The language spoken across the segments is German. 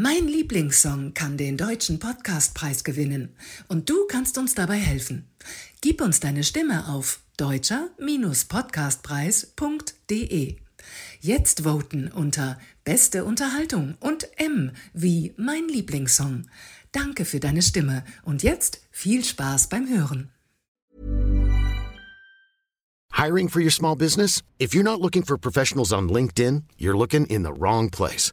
Mein Lieblingssong kann den deutschen Podcastpreis gewinnen und du kannst uns dabei helfen. Gib uns deine Stimme auf deutscher-podcastpreis.de. Jetzt voten unter Beste Unterhaltung und M wie mein Lieblingssong. Danke für deine Stimme und jetzt viel Spaß beim Hören. Hiring for your small business? If you're not looking for professionals on LinkedIn, you're looking in the wrong place.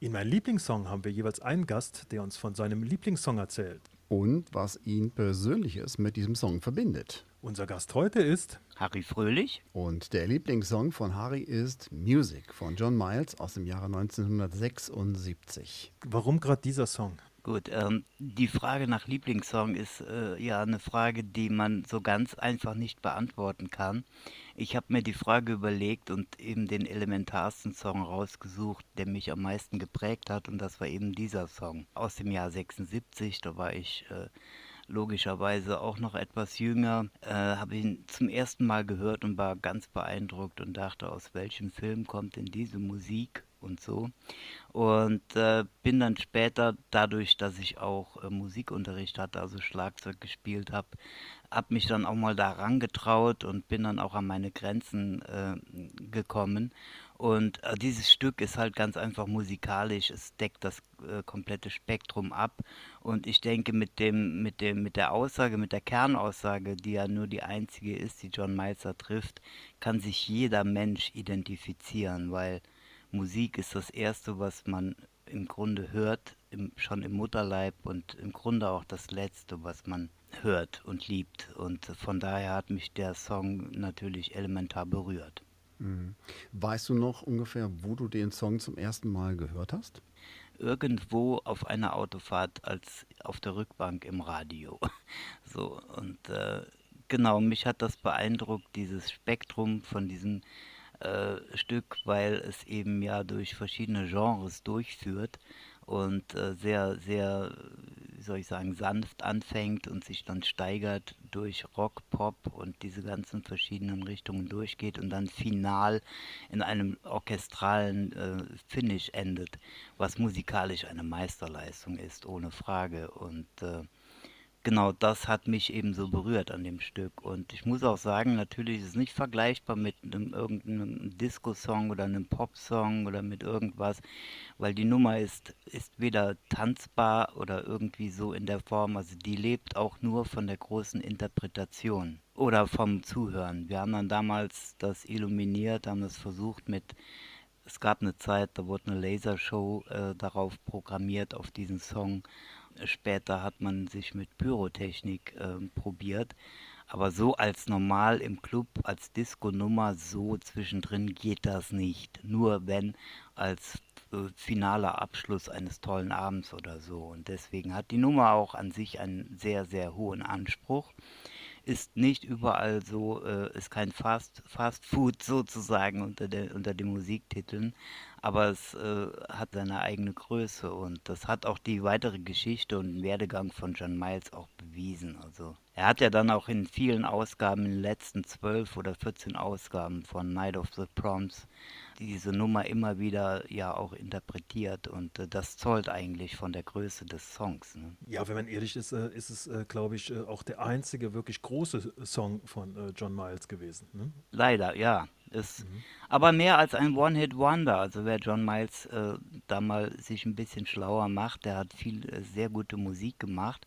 In meinem Lieblingssong haben wir jeweils einen Gast, der uns von seinem Lieblingssong erzählt. Und was ihn Persönliches mit diesem Song verbindet. Unser Gast heute ist Harry Fröhlich. Und der Lieblingssong von Harry ist Music von John Miles aus dem Jahre 1976. Warum gerade dieser Song? Gut, ähm, die Frage nach Lieblingssong ist äh, ja eine Frage, die man so ganz einfach nicht beantworten kann. Ich habe mir die Frage überlegt und eben den elementarsten Song rausgesucht, der mich am meisten geprägt hat und das war eben dieser Song aus dem Jahr 76. Da war ich äh, logischerweise auch noch etwas jünger, äh, habe ihn zum ersten Mal gehört und war ganz beeindruckt und dachte, aus welchem Film kommt denn diese Musik und so. Und äh, bin dann später, dadurch, dass ich auch äh, Musikunterricht hatte, also Schlagzeug gespielt habe, habe mich dann auch mal daran getraut und bin dann auch an meine Grenzen äh, gekommen. Und äh, dieses Stück ist halt ganz einfach musikalisch. Es deckt das äh, komplette Spektrum ab. Und ich denke, mit dem, mit dem, mit der Aussage, mit der Kernaussage, die ja nur die einzige ist, die John Miles trifft, kann sich jeder Mensch identifizieren, weil Musik ist das Erste, was man im Grunde hört, im, schon im Mutterleib und im Grunde auch das Letzte, was man hört und liebt. Und von daher hat mich der Song natürlich elementar berührt. Mhm. Weißt du noch ungefähr, wo du den Song zum ersten Mal gehört hast? Irgendwo auf einer Autofahrt als auf der Rückbank im Radio. So, und äh, genau, mich hat das beeindruckt, dieses Spektrum von diesem äh, Stück, weil es eben ja durch verschiedene Genres durchführt und äh, sehr, sehr, wie soll ich sagen, sanft anfängt und sich dann steigert durch Rock, Pop und diese ganzen verschiedenen Richtungen durchgeht und dann final in einem orchestralen äh, Finish endet, was musikalisch eine Meisterleistung ist, ohne Frage. Und äh, genau das hat mich eben so berührt an dem Stück. Und ich muss auch sagen, natürlich ist es nicht vergleichbar mit einem irgendeinem Disco-Song oder einem Pop-Song oder mit irgendwas, weil die Nummer ist, ist weder tanzbar oder irgendwie so in der Form, also die lebt auch nur von der großen Interpretation oder vom Zuhören. Wir haben dann damals das illuminiert, haben das versucht mit es gab eine Zeit, da wurde eine Lasershow äh, darauf programmiert, auf diesen Song. Später hat man sich mit Pyrotechnik äh, probiert. Aber so als normal im Club, als Disco-Nummer, so zwischendrin geht das nicht. Nur wenn als äh, finaler Abschluss eines tollen Abends oder so. Und deswegen hat die Nummer auch an sich einen sehr, sehr hohen Anspruch ist nicht überall so, äh, ist kein Fast, Fast Food sozusagen unter, der, unter den Musiktiteln, aber es äh, hat seine eigene Größe und das hat auch die weitere Geschichte und Werdegang von John Miles auch bewiesen. Also er hat ja dann auch in vielen Ausgaben, in den letzten zwölf oder 14 Ausgaben von Night of the Proms, diese Nummer immer wieder ja auch interpretiert und äh, das zollt eigentlich von der Größe des Songs. Ne? Ja, wenn man ehrlich ist, äh, ist es, äh, glaube ich, äh, auch der einzige wirklich große Song von äh, John Miles gewesen. Ne? Leider, ja. Ist mhm. aber mehr als ein One-Hit-Wonder. Also wer John Miles äh, da mal sich ein bisschen schlauer macht, der hat viel sehr gute Musik gemacht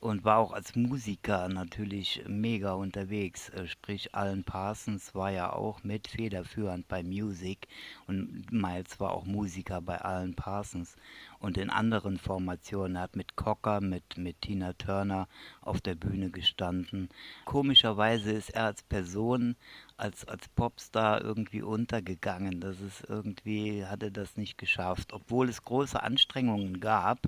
und war auch als Musiker natürlich mega unterwegs. Äh, sprich, Alan Parsons war ja auch mit federführend bei Music und Miles war auch Musiker bei Alan Parsons. und in anderen Formationen. Er hat mit Cocker, mit, mit Tina Turner auf der Bühne gestanden. Komischerweise ist er als Person, als, als Popstar irgendwie untergegangen. Das ist irgendwie, hat er das nicht geschafft. Obwohl es große Anstrengungen gab,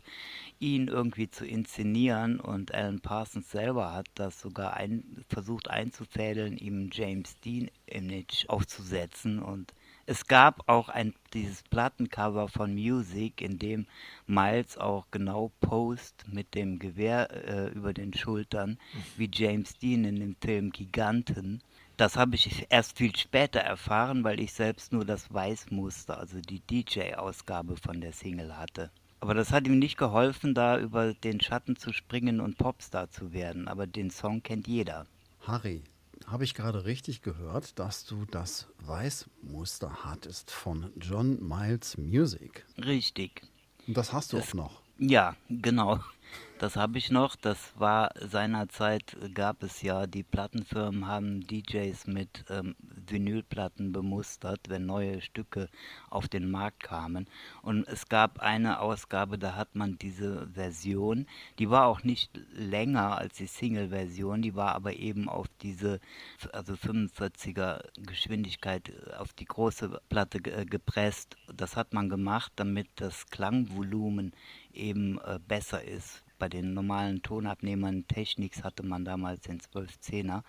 ihn irgendwie zu inszenieren und Alan Parsons selber hat das sogar ein, versucht einzufädeln, ihm James Dean Image aufzusetzen und es gab auch ein, dieses Plattencover von Music, in dem Miles auch genau post mit dem Gewehr äh, über den Schultern, wie James Dean in dem Film Giganten. Das habe ich erst viel später erfahren, weil ich selbst nur das Weißmuster, also die DJ-Ausgabe von der Single hatte. Aber das hat ihm nicht geholfen, da über den Schatten zu springen und Popstar zu werden. Aber den Song kennt jeder. Harry, habe ich gerade richtig gehört, dass du das Weißmuster hattest von John Miles Music? Richtig. Und das hast du das, auch noch. Ja, genau. Das habe ich noch. Das war seinerzeit, gab es ja, die Plattenfirmen haben DJs mit ähm, Vinylplatten bemustert, wenn neue Stücke auf den Markt kamen. Und es gab eine Ausgabe, da hat man diese Version, die war auch nicht länger als die Single-Version, die war aber eben auf diese, also 45er Geschwindigkeit auf die große Platte äh, gepresst. Das hat man gemacht, damit das Klangvolumen eben äh, besser ist. Bei den normalen Tonabnehmern Technics hatte man damals den 1210er.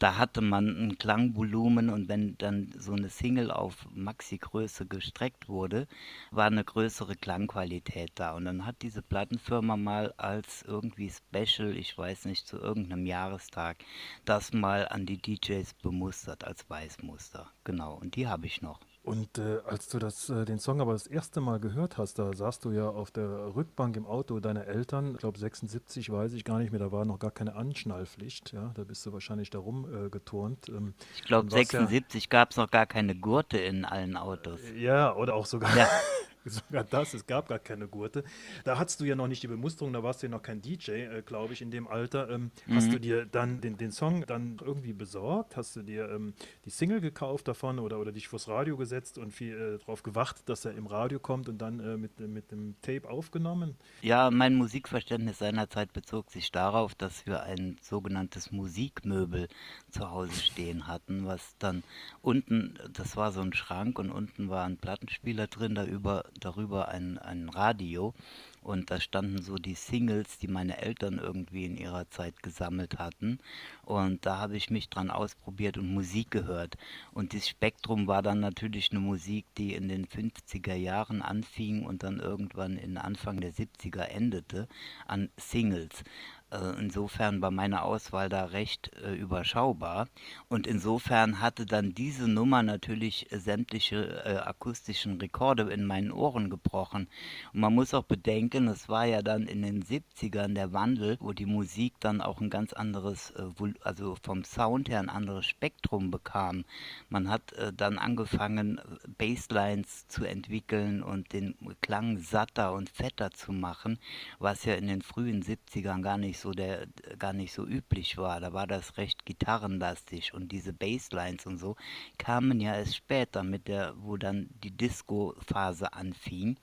Da hatte man ein Klangvolumen und wenn dann so eine Single auf Maxi-Größe gestreckt wurde, war eine größere Klangqualität da. Und dann hat diese Plattenfirma mal als irgendwie Special, ich weiß nicht, zu irgendeinem Jahrestag, das mal an die DJs bemustert als Weißmuster. Genau, und die habe ich noch. Und äh, als du das, äh, den Song aber das erste Mal gehört hast, da saßt du ja auf der Rückbank im Auto deiner Eltern. Ich glaube 76 weiß ich gar nicht mehr, da war noch gar keine Anschnallpflicht. Ja, da bist du wahrscheinlich darum äh, geturnt. Ähm, ich glaube 76 ja, gab es noch gar keine Gurte in allen Autos. Ja, oder auch sogar. Ja. Sogar das, es gab gar keine Gurte. Da hattest du ja noch nicht die Bemusterung, da warst du ja noch kein DJ, äh, glaube ich, in dem Alter. Ähm, mhm. Hast du dir dann den, den Song dann irgendwie besorgt? Hast du dir ähm, die Single gekauft davon oder, oder dich vors Radio gesetzt und viel äh, darauf gewartet, dass er im Radio kommt und dann äh, mit, mit dem Tape aufgenommen? Ja, mein Musikverständnis seinerzeit bezog sich darauf, dass wir ein sogenanntes Musikmöbel zu Hause stehen hatten, was dann unten, das war so ein Schrank und unten war ein Plattenspieler drin, da über darüber ein, ein Radio und da standen so die Singles, die meine Eltern irgendwie in ihrer Zeit gesammelt hatten. Und da habe ich mich dran ausprobiert und Musik gehört. Und das Spektrum war dann natürlich eine Musik, die in den 50er Jahren anfing und dann irgendwann in Anfang der 70er endete an Singles. Also insofern war meine Auswahl da recht äh, überschaubar. Und insofern hatte dann diese Nummer natürlich äh, sämtliche äh, akustischen Rekorde in meinen Ohren gebrochen. Und man muss auch bedenken, es war ja dann in den 70ern der Wandel, wo die Musik dann auch ein ganz anderes, äh, also vom Sound her ein anderes Spektrum bekam. Man hat äh, dann angefangen, Basslines zu entwickeln und den Klang satter und fetter zu machen, was ja in den frühen 70ern gar nicht so der gar nicht so üblich war. Da war das recht gitarrenlastig und diese Basslines und so kamen ja erst später mit der, wo dann die Disco-Phase anfing.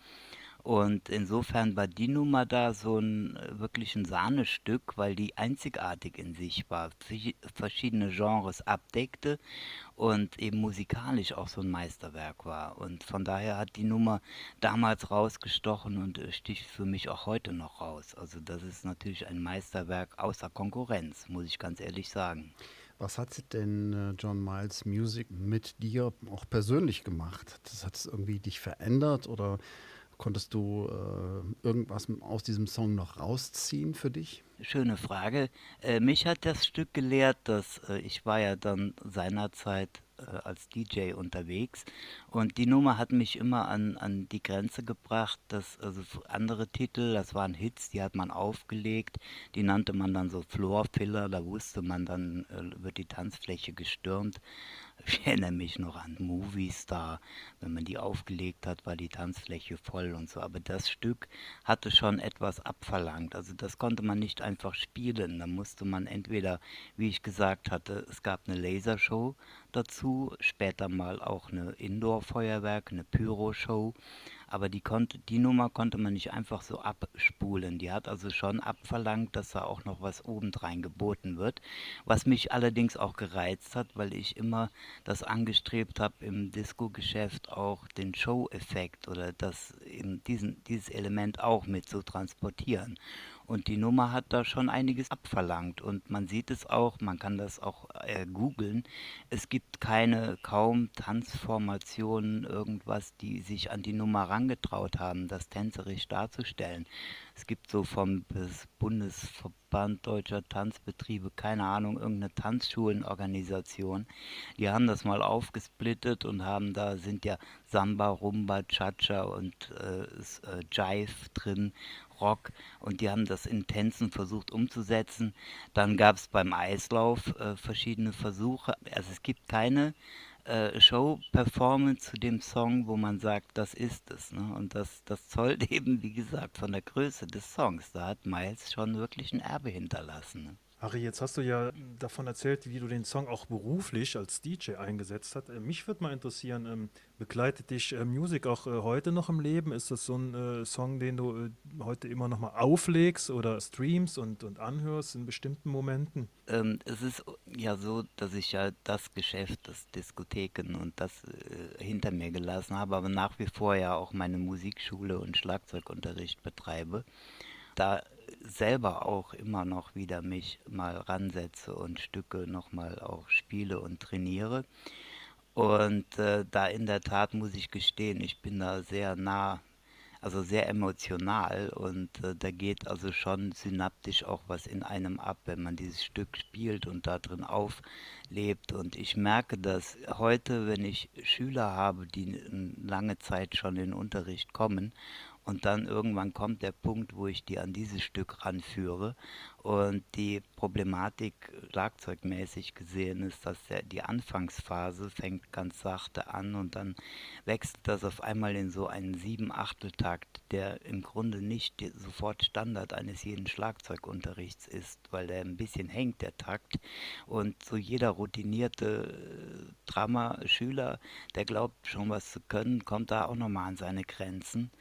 Und insofern war die Nummer da so ein äh, wirklich ein Sahnestück, weil die einzigartig in sich war, verschiedene Genres abdeckte und eben musikalisch auch so ein Meisterwerk war. Und von daher hat die Nummer damals rausgestochen und äh, sticht für mich auch heute noch raus. Also das ist natürlich ein Meisterwerk außer Konkurrenz, muss ich ganz ehrlich sagen. Was hat denn äh, John Miles Music mit dir auch persönlich gemacht? Das hat es irgendwie dich verändert oder Konntest du äh, irgendwas aus diesem Song noch rausziehen für dich? Schöne Frage. Äh, mich hat das Stück gelehrt, dass äh, ich war ja dann seinerzeit äh, als DJ unterwegs und die Nummer hat mich immer an, an die Grenze gebracht, dass also andere Titel, das waren Hits, die hat man aufgelegt, die nannte man dann so Floor Filler, da wusste man dann, äh, wird die Tanzfläche gestürmt ich erinnere mich noch an Movie Star, wenn man die aufgelegt hat, war die Tanzfläche voll und so. Aber das Stück hatte schon etwas abverlangt. Also das konnte man nicht einfach spielen. Da musste man entweder, wie ich gesagt hatte, es gab eine Lasershow dazu, später mal auch eine Indoor-Feuerwerk, eine Pyro-Show. Aber die, konnte, die Nummer konnte man nicht einfach so abspulen. Die hat also schon abverlangt, dass da auch noch was obendrein geboten wird, was mich allerdings auch gereizt hat, weil ich immer das angestrebt habe, im Disco-Geschäft auch den Show-Effekt oder das, diesen, dieses Element auch mit zu transportieren. Und die Nummer hat da schon einiges abverlangt. Und man sieht es auch, man kann das auch äh, googeln. Es gibt keine, kaum Tanzformationen, irgendwas, die sich an die Nummer rangetraut haben, das tänzerisch darzustellen. Es gibt so vom Bundesverband Deutscher Tanzbetriebe, keine Ahnung, irgendeine Tanzschulenorganisation. Die haben das mal aufgesplittet und haben da sind ja Samba, Rumba, Cha-Cha und äh, äh, Jive drin Rock und die haben das in Tänzen versucht umzusetzen. Dann gab es beim Eislauf äh, verschiedene Versuche. Also es gibt keine äh, Show-Performance zu dem Song, wo man sagt, das ist es. Ne? Und das, das zollt eben, wie gesagt, von der Größe des Songs. Da hat Miles schon wirklich ein Erbe hinterlassen. Ne? Harry, jetzt hast du ja davon erzählt, wie du den Song auch beruflich als DJ eingesetzt hast. Äh, mich würde mal interessieren, ähm, begleitet dich äh, Musik auch äh, heute noch im Leben? Ist das so ein Song, den du heute immer noch mal auflegst oder streamst und, und anhörst in bestimmten Momenten? Ähm, es ist ja so, dass ich ja das Geschäft, das Diskotheken und das äh, hinter mir gelassen habe, aber nach wie vor ja auch meine Musikschule und Schlagzeugunterricht betreibe. Da selber auch immer noch wieder mich mal ransetze und Stücke nochmal auch spiele und trainiere. Und äh, da in der Tat muss ich gestehen, ich bin da sehr nah, also sehr emotional und äh, da geht also schon synaptisch auch was in einem ab, wenn man dieses Stück spielt und da drin auflebt. Und ich merke das heute, wenn ich Schüler habe, die lange Zeit schon in den Unterricht kommen und dann irgendwann kommt der Punkt, wo ich die an dieses Stück ranführe. Und die Problematik schlagzeugmäßig gesehen ist, dass der, die Anfangsphase fängt ganz sachte an und dann wechselt das auf einmal in so einen Sieben-Achtel-Takt, der im Grunde nicht sofort Standard eines jeden Schlagzeugunterrichts ist, weil der ein bisschen hängt, der Takt. Und so jeder routinierte äh, Drama-Schüler, der glaubt schon was zu können, kommt da auch nochmal an seine Grenzen.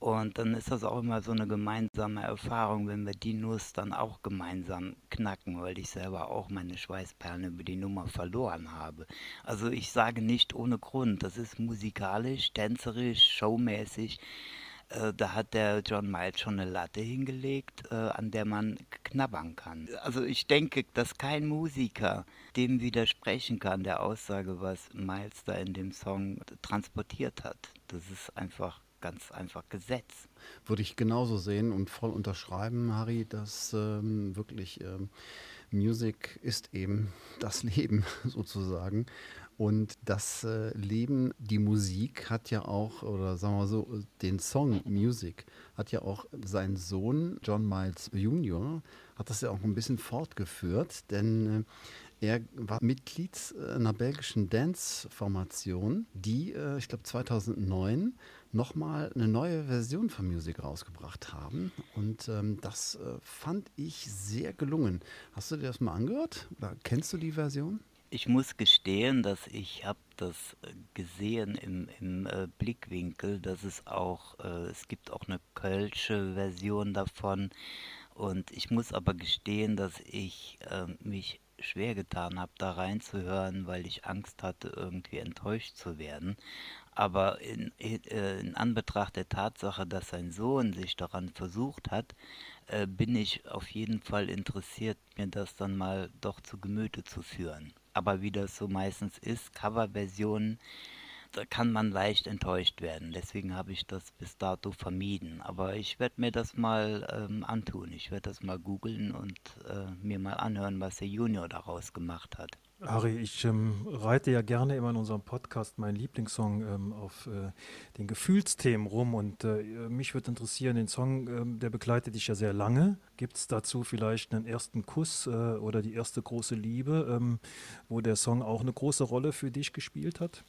Und dann ist das auch immer so eine gemeinsame Erfahrung, wenn wir die Nuss dann auch gemeinsam knacken, weil ich selber auch meine Schweißperlen über die Nummer verloren habe. Also ich sage nicht ohne Grund, das ist musikalisch, tänzerisch, showmäßig. Äh, da hat der John Miles schon eine Latte hingelegt, äh, an der man knabbern kann. Also ich denke, dass kein Musiker dem widersprechen kann, der Aussage, was Miles da in dem Song transportiert hat. Das ist einfach ganz einfach Gesetz. Würde ich genauso sehen und voll unterschreiben, Harry, dass ähm, wirklich ähm, Musik ist eben das Leben sozusagen. Und das äh, Leben, die Musik hat ja auch, oder sagen wir so, den Song Music hat ja auch sein Sohn John Miles Jr. hat das ja auch ein bisschen fortgeführt, denn äh, er war Mitglied einer belgischen Dance-Formation, die, äh, ich glaube, 2009 nochmal eine neue Version von Music rausgebracht haben. Und ähm, das äh, fand ich sehr gelungen. Hast du dir das mal angehört? Oder kennst du die Version? Ich muss gestehen, dass ich habe das äh, gesehen im, im äh, Blickwinkel, dass es auch, äh, es gibt auch eine kölsche Version davon. Und ich muss aber gestehen, dass ich äh, mich schwer getan habe, da reinzuhören, weil ich Angst hatte, irgendwie enttäuscht zu werden. Aber in, äh, in, Anbetracht der Tatsache, dass sein Sohn sich daran versucht hat, äh, bin ich auf jeden Fall interessiert, mir das dann mal doch zu Gemüte zu führen. Aber wie das so meistens ist, Coverversionen kann man leicht enttäuscht werden. Deswegen habe ich das bis dato vermieden. Aber ich werde mir das mal ähm, antun. Ich werde das mal googeln und äh, mir mal anhören, was der Junior daraus gemacht hat. Harry, ich ähm, reite ja gerne immer in unserem Podcast meinen Lieblingssong ähm, auf äh, den Gefühlsthemen rum und äh, mich würde interessieren, den Song, ähm, der begleitet dich ja sehr lange. Gibt es dazu vielleicht einen ersten Kuss äh, oder die erste große Liebe, ähm, wo der Song auch eine große Rolle für dich gespielt hat?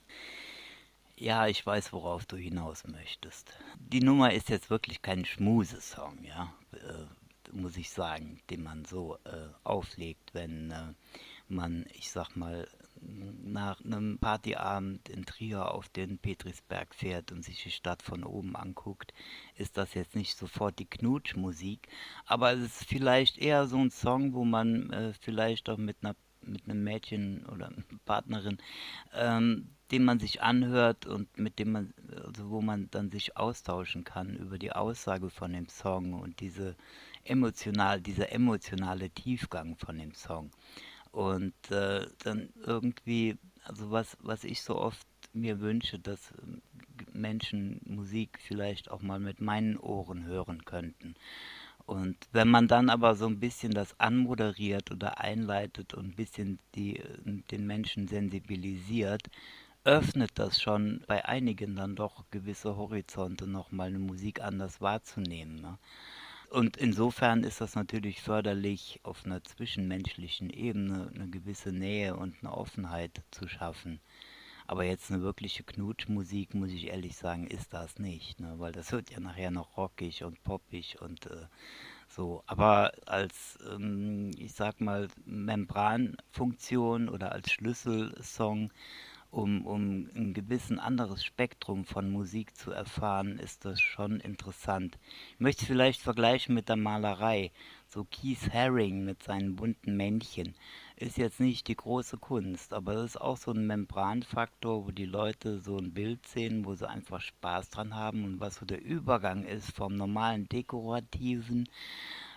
Ja, ich weiß, worauf du hinaus möchtest. Die Nummer ist jetzt wirklich kein Schmusesong, ja, äh, muss ich sagen, den man so äh, auflegt, wenn äh, man, ich sag mal, nach einem Partyabend in Trier auf den Petrisberg fährt und sich die Stadt von oben anguckt, ist das jetzt nicht sofort die Knutschmusik, aber es ist vielleicht eher so ein Song, wo man äh, vielleicht auch mit einer mit einem Mädchen oder Partnerin, ähm, den man sich anhört und mit dem man, also wo man dann sich austauschen kann über die Aussage von dem Song und diese emotional, dieser emotionale Tiefgang von dem Song. Und äh, dann irgendwie, also was, was ich so oft mir wünsche, dass Menschen Musik vielleicht auch mal mit meinen Ohren hören könnten. Und wenn man dann aber so ein bisschen das anmoderiert oder einleitet und ein bisschen die, den Menschen sensibilisiert, öffnet das schon bei einigen dann doch gewisse Horizonte, nochmal eine Musik anders wahrzunehmen. Ne? Und insofern ist das natürlich förderlich, auf einer zwischenmenschlichen Ebene eine gewisse Nähe und eine Offenheit zu schaffen. Aber jetzt eine wirkliche Knutschmusik, muss ich ehrlich sagen, ist das nicht, ne? weil das wird ja nachher noch rockig und poppig und äh, so. Aber als, ähm, ich sag mal, Membranfunktion oder als Schlüsselsong um, um ein gewissen anderes Spektrum von Musik zu erfahren, ist das schon interessant. Ich möchte es vielleicht vergleichen mit der Malerei. So Keith Haring mit seinen bunten Männchen ist jetzt nicht die große Kunst, aber das ist auch so ein Membranfaktor, wo die Leute so ein Bild sehen, wo sie einfach Spaß dran haben und was so der Übergang ist vom normalen Dekorativen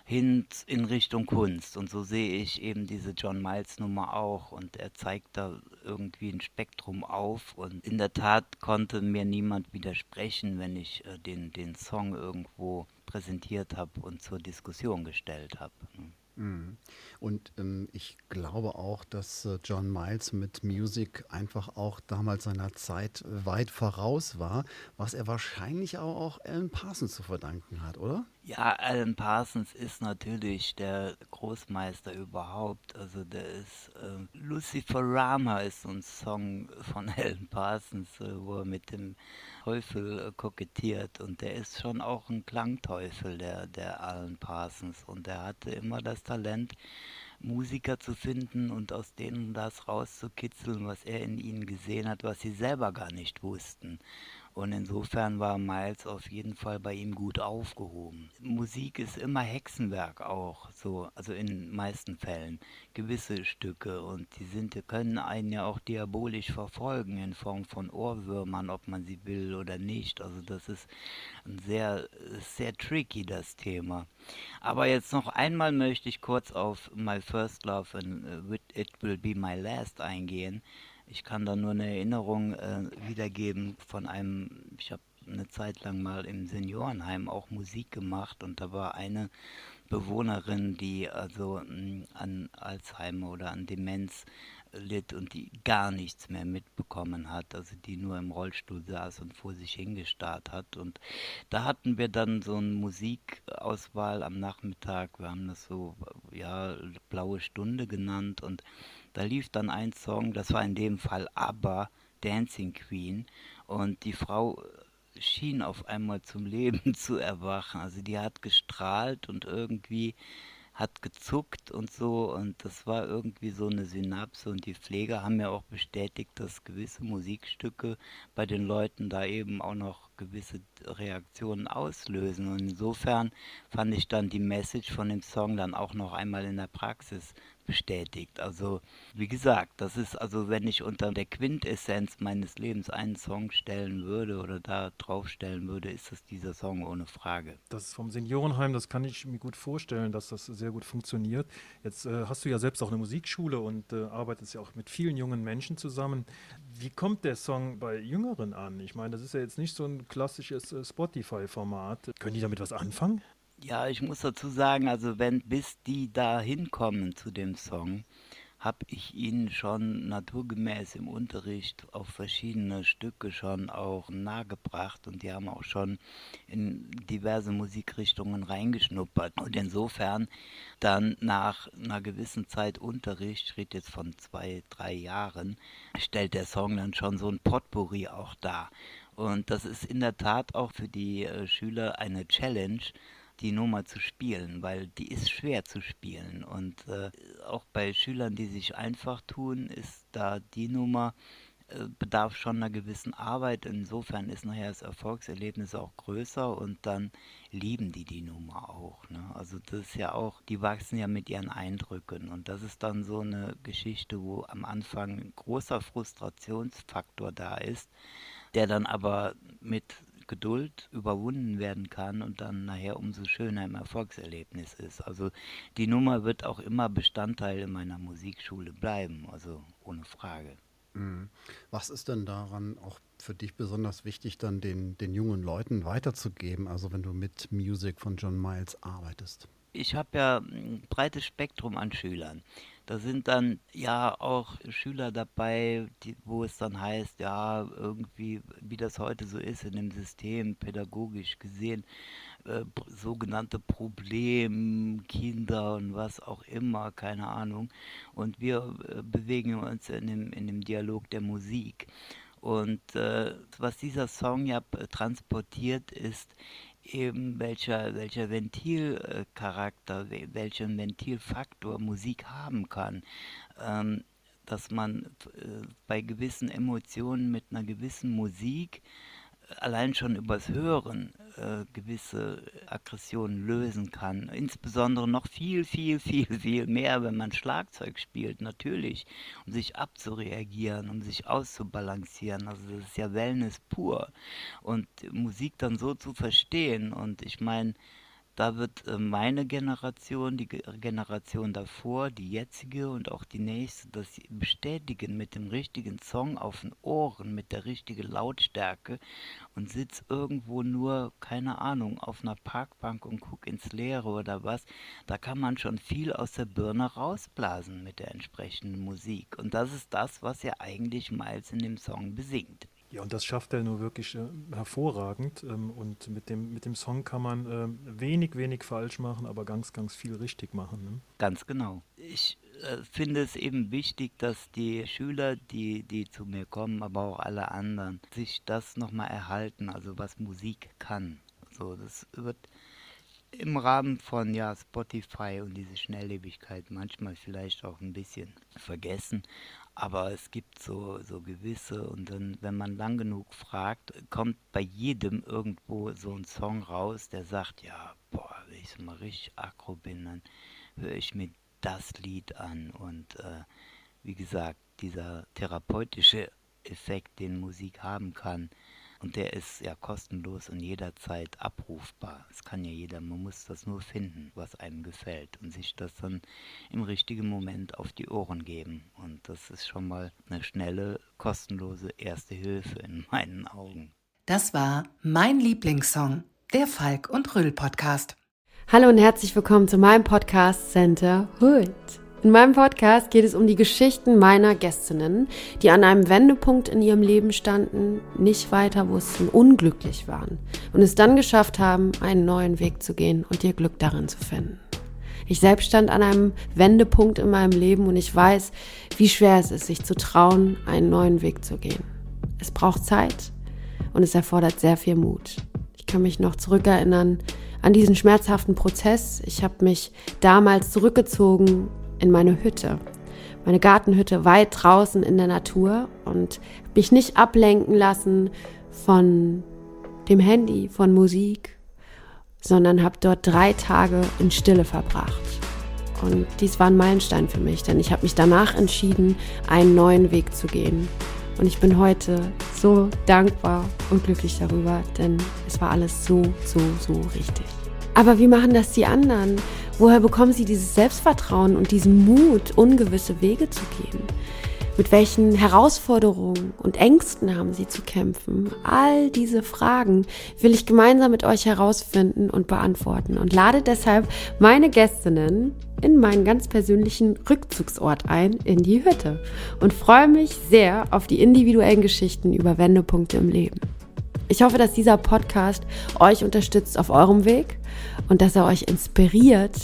hin in Richtung Kunst. Und so sehe ich eben diese John Miles Nummer auch. Und er zeigt da irgendwie ein Spektrum auf. Und in der Tat konnte mir niemand widersprechen, wenn ich äh, den, den Song irgendwo präsentiert habe und zur Diskussion gestellt habe. Mhm. Und ähm, ich glaube auch, dass äh, John Miles mit Music einfach auch damals seiner Zeit weit voraus war, was er wahrscheinlich auch, auch Alan Parsons zu verdanken hat, oder? Ja, Alan Parsons ist natürlich der Großmeister überhaupt. Also der ist äh, Lucifer Rama ist so ein Song von Alan Parsons, äh, wo er mit dem Teufel äh, kokettiert und der ist schon auch ein Klangteufel, der, der Alan Parsons und der hatte immer das Talent, Musiker zu finden und aus denen das rauszukitzeln, was er in ihnen gesehen hat, was sie selber gar nicht wussten. Und insofern war Miles auf jeden Fall bei ihm gut aufgehoben. Musik ist immer Hexenwerk auch, so, also in den meisten Fällen. Gewisse Stücke und die sind, können einen ja auch diabolisch verfolgen in Form von Ohrwürmern, ob man sie will oder nicht. Also das ist ein sehr, sehr tricky, das Thema. Aber jetzt noch einmal möchte ich kurz auf My First Love and It Will Be My Last eingehen. Ich kann da nur eine Erinnerung äh, wiedergeben von einem, ich habe eine Zeit lang mal im Seniorenheim auch Musik gemacht und da war eine Bewohnerin, die also hm, an Alzheimer oder an Demenz litt und die gar nichts mehr mitbekommen hat, also die nur im Rollstuhl saß und vor sich hingestarrt hat. Und da hatten wir dann so eine Musikauswahl am Nachmittag, wir haben das so, ja, blaue Stunde genannt und da lief dann ein Song, das war in dem Fall ABBA, Dancing Queen. Und die Frau schien auf einmal zum Leben zu erwachen. Also die hat gestrahlt und irgendwie hat gezuckt und so und das war irgendwie so eine Synapse und die Pfleger haben ja auch bestätigt, dass gewisse Musikstücke bei den Leuten da eben auch noch gewisse Reaktionen auslösen und insofern fand ich dann die Message von dem Song dann auch noch einmal in der Praxis bestätigt. Also wie gesagt, das ist also, wenn ich unter der Quintessenz meines Lebens einen Song stellen würde oder da drauf stellen würde, ist es dieser Song ohne Frage. Das ist vom Seniorenheim, das kann ich mir gut vorstellen, dass das sehr gut funktioniert. Jetzt äh, hast du ja selbst auch eine Musikschule und äh, arbeitest ja auch mit vielen jungen Menschen zusammen. Wie kommt der Song bei Jüngeren an? Ich meine, das ist ja jetzt nicht so ein klassisches äh, Spotify-Format. Können die damit was anfangen? Ja, ich muss dazu sagen, also wenn bis die da hinkommen zu dem Song, habe ich ihnen schon naturgemäß im Unterricht auf verschiedene Stücke schon auch nahegebracht und die haben auch schon in diverse Musikrichtungen reingeschnuppert. Und insofern dann nach einer gewissen Zeit Unterricht, ich rede jetzt von zwei, drei Jahren, stellt der Song dann schon so ein Potpourri auch dar. Und das ist in der Tat auch für die äh, Schüler eine Challenge, die Nummer zu spielen, weil die ist schwer zu spielen. Und äh, auch bei Schülern, die sich einfach tun, ist da die Nummer äh, bedarf schon einer gewissen Arbeit. Insofern ist nachher das Erfolgserlebnis auch größer und dann lieben die die Nummer auch. Ne? Also das ist ja auch, die wachsen ja mit ihren Eindrücken und das ist dann so eine Geschichte, wo am Anfang ein großer Frustrationsfaktor da ist, der dann aber mit Geduld überwunden werden kann und dann nachher umso schöner im Erfolgserlebnis ist. Also die Nummer wird auch immer Bestandteil in meiner Musikschule bleiben, also ohne Frage. Mhm. Was ist denn daran auch für dich besonders wichtig, dann den, den jungen Leuten weiterzugeben, also wenn du mit Music von John Miles arbeitest? Ich habe ja ein breites Spektrum an Schülern. Da sind dann ja auch Schüler dabei, die, wo es dann heißt, ja, irgendwie, wie das heute so ist in dem System, pädagogisch gesehen, äh, sogenannte Problemkinder und was auch immer, keine Ahnung. Und wir äh, bewegen uns in dem, in dem Dialog der Musik. Und äh, was dieser Song ja transportiert, ist eben welcher, welcher Ventilcharakter, welchen Ventilfaktor Musik haben kann. Ähm, dass man äh, bei gewissen Emotionen mit einer gewissen Musik allein schon übers Hören äh, gewisse Aggressionen lösen kann. Insbesondere noch viel, viel, viel, viel mehr, wenn man Schlagzeug spielt, natürlich, um sich abzureagieren, um sich auszubalancieren. Also das ist ja Wellness pur. Und Musik dann so zu verstehen. Und ich meine, da wird äh, meine Generation, die Generation davor, die jetzige und auch die nächste, das bestätigen mit dem richtigen Song auf den Ohren, mit der richtigen Lautstärke und sitz irgendwo nur, keine Ahnung, auf einer Parkbank und guck ins Leere oder was, da kann man schon viel aus der Birne rausblasen mit der entsprechenden Musik. Und das ist das, was ja eigentlich Miles in dem Song besingt. Ja, und das schafft er nur wirklich äh, hervorragend. Ähm, und mit dem, mit dem Song kann man äh, wenig, wenig falsch machen, aber ganz, ganz viel richtig machen. Ne? Ganz genau. Ich äh, finde es eben wichtig, dass die Schüler, die, die zu mir kommen, aber auch alle anderen, sich das nochmal erhalten, also was Musik kann. So, das wird im Rahmen von ja, Spotify und diese Schnelllebigkeit manchmal vielleicht auch ein bisschen vergessen. Aber es gibt so, so gewisse, und dann, wenn man lang genug fragt, kommt bei jedem irgendwo so ein Song raus, der sagt, ja, boah, wenn ich so mal richtig aggro bin, dann höre ich mir das Lied an. Und äh, wie gesagt, dieser therapeutische Effekt, den Musik haben kann, und der ist ja kostenlos und jederzeit abrufbar. Es kann ja jeder, man muss das nur finden, was einem gefällt und sich das dann im richtigen Moment auf die Ohren geben. Und das ist schon mal eine schnelle, kostenlose erste Hilfe in meinen Augen. Das war mein Lieblingssong, der Falk und Röll Podcast. Hallo und herzlich willkommen zu meinem Podcast Center Hood. In meinem Podcast geht es um die Geschichten meiner Gästinnen, die an einem Wendepunkt in ihrem Leben standen, nicht weiter wussten, unglücklich waren und es dann geschafft haben, einen neuen Weg zu gehen und ihr Glück darin zu finden. Ich selbst stand an einem Wendepunkt in meinem Leben und ich weiß, wie schwer es ist, sich zu trauen, einen neuen Weg zu gehen. Es braucht Zeit und es erfordert sehr viel Mut. Ich kann mich noch zurückerinnern an diesen schmerzhaften Prozess. Ich habe mich damals zurückgezogen in meine Hütte. Meine Gartenhütte weit draußen in der Natur und mich nicht ablenken lassen von dem Handy, von Musik, sondern habe dort drei Tage in Stille verbracht. Und dies war ein Meilenstein für mich, denn ich habe mich danach entschieden, einen neuen Weg zu gehen. Und ich bin heute so dankbar und glücklich darüber, denn es war alles so, so, so richtig. Aber wie machen das die anderen? Woher bekommen sie dieses Selbstvertrauen und diesen Mut, ungewisse Wege zu gehen? Mit welchen Herausforderungen und Ängsten haben sie zu kämpfen? All diese Fragen will ich gemeinsam mit euch herausfinden und beantworten und lade deshalb meine Gästinnen in meinen ganz persönlichen Rückzugsort ein, in die Hütte und freue mich sehr auf die individuellen Geschichten über Wendepunkte im Leben. Ich hoffe, dass dieser Podcast euch unterstützt auf eurem Weg und dass er euch inspiriert,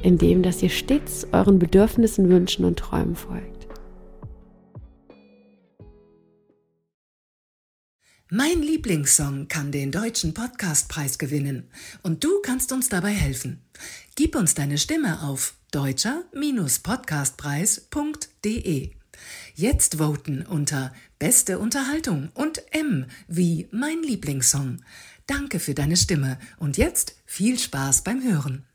indem dass ihr stets euren Bedürfnissen, Wünschen und Träumen folgt. Mein Lieblingssong kann den deutschen Podcastpreis gewinnen und du kannst uns dabei helfen. Gib uns deine Stimme auf deutscher-podcastpreis.de. Jetzt voten unter Beste Unterhaltung und M wie mein Lieblingssong. Danke für deine Stimme und jetzt viel Spaß beim Hören.